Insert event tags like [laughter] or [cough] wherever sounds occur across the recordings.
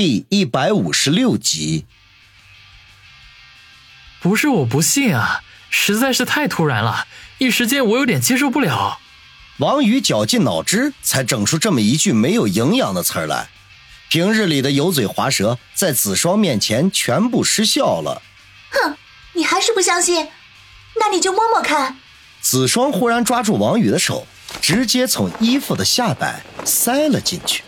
第一百五十六集。不是我不信啊，实在是太突然了，一时间我有点接受不了。王宇绞尽脑汁才整出这么一句没有营养的词儿来，平日里的油嘴滑舌在子双面前全部失效了。哼，你还是不相信？那你就摸摸看。子双忽然抓住王宇的手，直接从衣服的下摆塞了进去，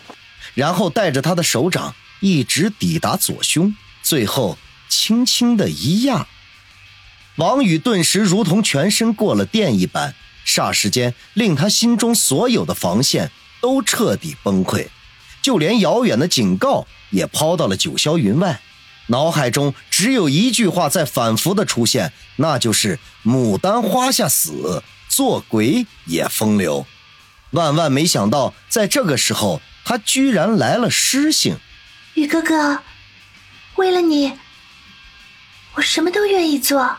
然后带着他的手掌一直抵达左胸，最后轻轻的一压，王宇顿时如同全身过了电一般，霎时间令他心中所有的防线都彻底崩溃，就连遥远的警告也抛到了九霄云外。脑海中只有一句话在反复的出现，那就是“牡丹花下死，做鬼也风流”。万万没想到，在这个时候，他居然来了诗性。宇哥哥，为了你，我什么都愿意做。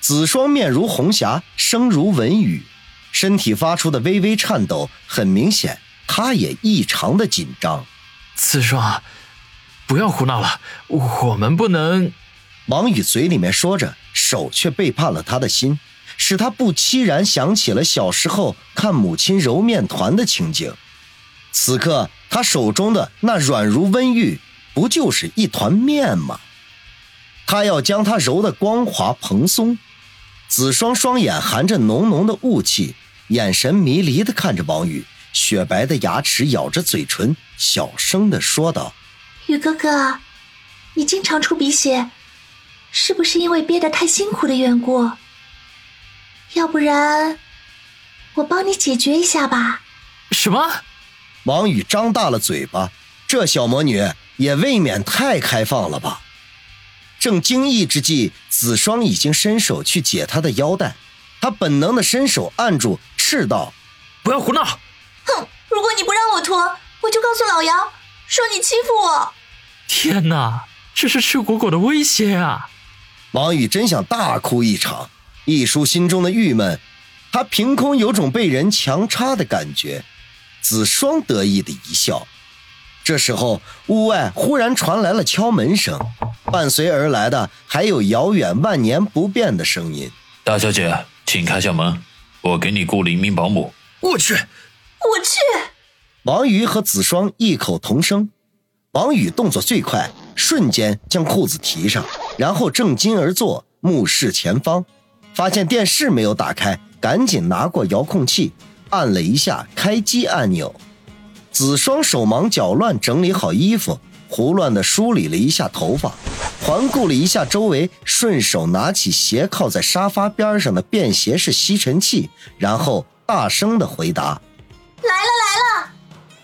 子双面如红霞，声如文雨，身体发出的微微颤抖，很明显，他也异常的紧张。子双。不要胡闹了，我们不能。王宇嘴里面说着，手却背叛了他的心，使他不期然想起了小时候看母亲揉面团的情景。此刻他手中的那软如温玉，不就是一团面吗？他要将它揉得光滑蓬松。子双双眼含着浓浓的雾气，眼神迷离地看着王宇，雪白的牙齿咬着嘴唇，小声地说道。宇哥哥，你经常出鼻血，是不是因为憋得太辛苦的缘故？要不然，我帮你解决一下吧。什么？王宇张大了嘴巴，这小魔女也未免太开放了吧？正惊异之际，子双已经伸手去解他的腰带，他本能的伸手按住，斥道：“不要胡闹！”哼，如果你不让我脱，我就告诉老杨，说你欺负我。天哪，这是赤果果的威胁啊！王宇真想大哭一场，一抒心中的郁闷。他凭空有种被人强插的感觉。子双得意的一笑。这时候，屋外忽然传来了敲门声，伴随而来的还有遥远万年不变的声音：“大小姐，请开下门，我给你雇了一名保姆。”我去，我去！王宇和子双异口同声。王宇动作最快，瞬间将裤子提上，然后正襟而坐，目视前方，发现电视没有打开，赶紧拿过遥控器，按了一下开机按钮。子双手忙脚乱整理好衣服，胡乱的梳理了一下头发，环顾了一下周围，顺手拿起斜靠在沙发边上的便携式吸尘器，然后大声的回答：“来了来了。”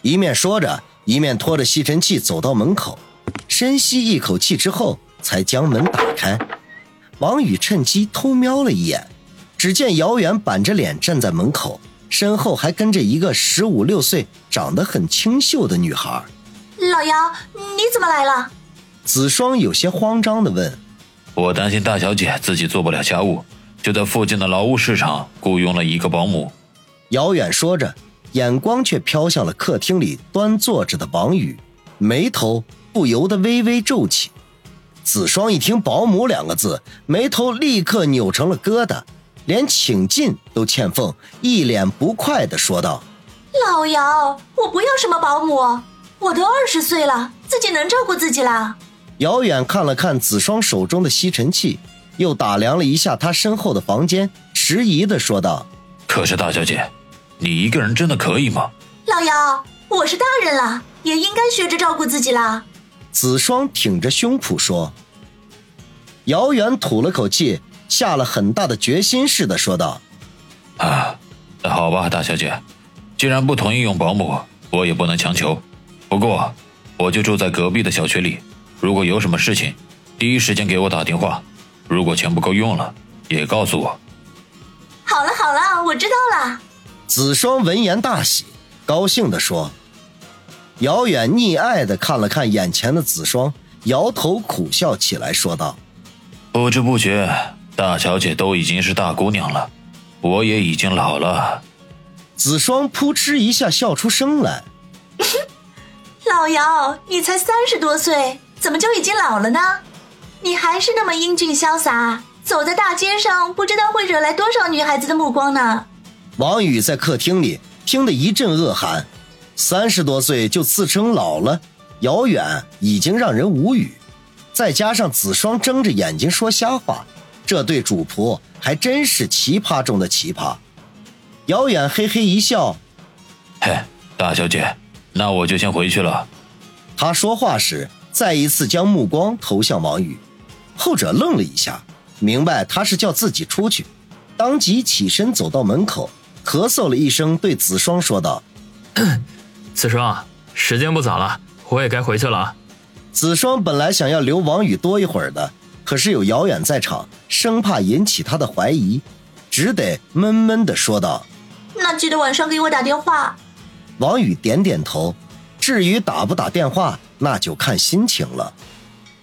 一面说着。一面拖着吸尘器走到门口，深吸一口气之后，才将门打开。王宇趁机偷瞄了一眼，只见姚远板着脸站在门口，身后还跟着一个十五六岁、长得很清秀的女孩。老姚，你怎么来了？子双有些慌张地问。我担心大小姐自己做不了家务，就在附近的劳务市场雇佣了一个保姆。姚远说着。眼光却飘向了客厅里端坐着的王宇，眉头不由得微微皱起。子双一听“保姆”两个字，眉头立刻扭成了疙瘩，连请进都欠奉，一脸不快地说道：“老姚，我不要什么保姆，我都二十岁了，自己能照顾自己啦。”姚远看了看子双手中的吸尘器，又打量了一下他身后的房间，迟疑地说道：“可是大小姐。”你一个人真的可以吗？老姚，我是大人了，也应该学着照顾自己啦。子双挺着胸脯说。姚远吐了口气，下了很大的决心似的说道：“啊，那好吧，大小姐，既然不同意用保姆，我也不能强求。不过，我就住在隔壁的小区里，如果有什么事情，第一时间给我打电话。如果钱不够用了，也告诉我。”好了好了，我知道了。子双闻言大喜，高兴地说：“遥远溺爱的看了看眼前的子双，摇头苦笑起来，说道：‘不知不觉，大小姐都已经是大姑娘了，我也已经老了。’子双扑哧一下笑出声来：‘ [laughs] 老姚，你才三十多岁，怎么就已经老了呢？你还是那么英俊潇洒，走在大街上，不知道会惹来多少女孩子的目光呢。王宇在客厅里听得一阵恶寒，三十多岁就自称老了，遥远已经让人无语。再加上子双睁着眼睛说瞎话，这对主仆还真是奇葩中的奇葩。姚远嘿嘿一笑，嘿，大小姐。那我就先回去了。他说话时再一次将目光投向王宇，后者愣了一下，明白他是叫自己出去，当即起身走到门口，咳嗽了一声，对子双说道：“子双，时间不早了，我也该回去了。”子双本来想要留王宇多一会儿的，可是有姚远在场，生怕引起他的怀疑，只得闷闷的说道：“那记得晚上给我打电话。”王宇点点头，至于打不打电话，那就看心情了。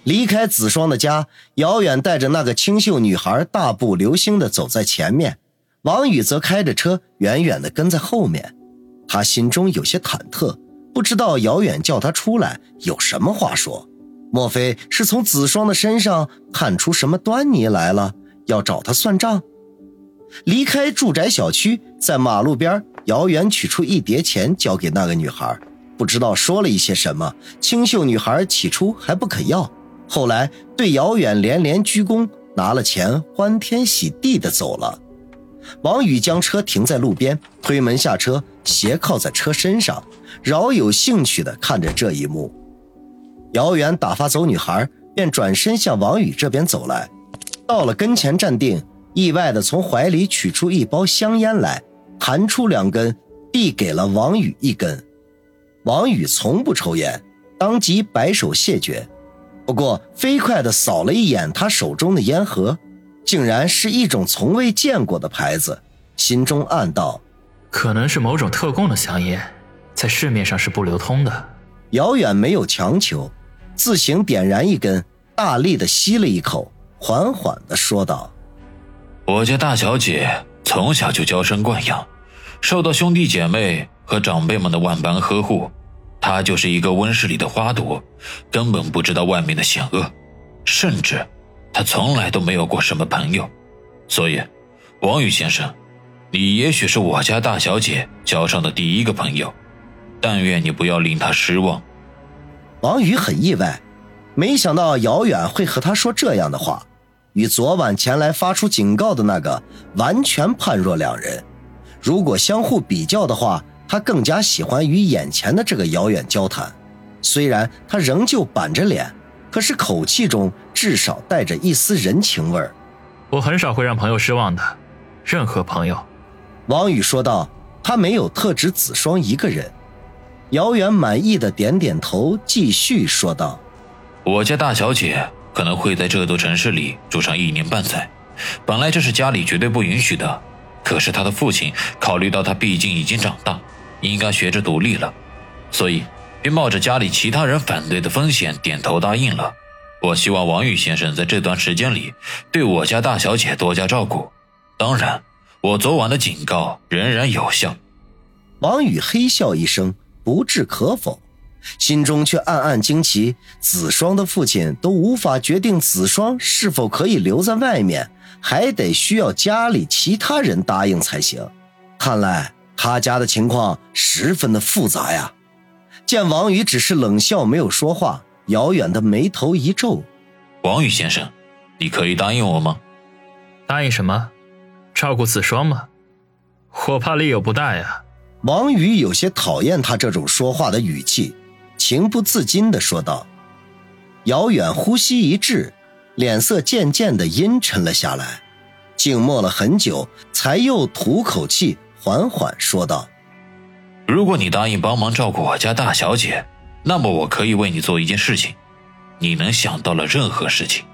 离开子双的家，姚远带着那个清秀女孩大步流星的走在前面，王宇则开着车远远的跟在后面。他心中有些忐忑，不知道姚远叫他出来有什么话说，莫非是从子双的身上看出什么端倪来了，要找他算账？离开住宅小区，在马路边。姚远取出一叠钱交给那个女孩，不知道说了一些什么。清秀女孩起初还不肯要，后来对姚远连连鞠躬，拿了钱，欢天喜地的走了。王宇将车停在路边，推门下车，斜靠在车身上，饶有兴趣的看着这一幕。姚远打发走女孩，便转身向王宇这边走来，到了跟前站定，意外的从怀里取出一包香烟来。弹出两根，递给了王宇一根。王宇从不抽烟，当即摆手谢绝。不过飞快的扫了一眼他手中的烟盒，竟然是一种从未见过的牌子，心中暗道：可能是某种特供的香烟，在市面上是不流通的。姚远没有强求，自行点燃一根，大力的吸了一口，缓缓的说道：“我家大小姐从小就娇生惯养。”受到兄弟姐妹和长辈们的万般呵护，他就是一个温室里的花朵，根本不知道外面的险恶，甚至他从来都没有过什么朋友。所以，王宇先生，你也许是我家大小姐交上的第一个朋友，但愿你不要令她失望。王宇很意外，没想到姚远会和他说这样的话，与昨晚前来发出警告的那个完全判若两人。如果相互比较的话，他更加喜欢与眼前的这个姚远交谈。虽然他仍旧板着脸，可是口气中至少带着一丝人情味儿。我很少会让朋友失望的，任何朋友。王宇说道。他没有特指子双一个人。遥远满意的点点头，继续说道：“我家大小姐可能会在这座城市里住上一年半载，本来这是家里绝对不允许的。”可是她的父亲考虑到她毕竟已经长大，应该学着独立了，所以便冒着家里其他人反对的风险点头答应了。我希望王宇先生在这段时间里对我家大小姐多加照顾。当然，我昨晚的警告仍然有效。王宇嘿笑一声，不置可否，心中却暗暗惊奇：子双的父亲都无法决定子双是否可以留在外面。还得需要家里其他人答应才行，看来他家的情况十分的复杂呀。见王宇只是冷笑，没有说话，遥远的眉头一皱：“王宇先生，你可以答应我吗？答应什么？照顾子双吗？我怕力有不大呀。”王宇有些讨厌他这种说话的语气，情不自禁的说道。姚远呼吸一滞。脸色渐渐的阴沉了下来，静默了很久，才又吐口气，缓缓说道：“如果你答应帮忙照顾我家大小姐，那么我可以为你做一件事情，你能想到了任何事情。”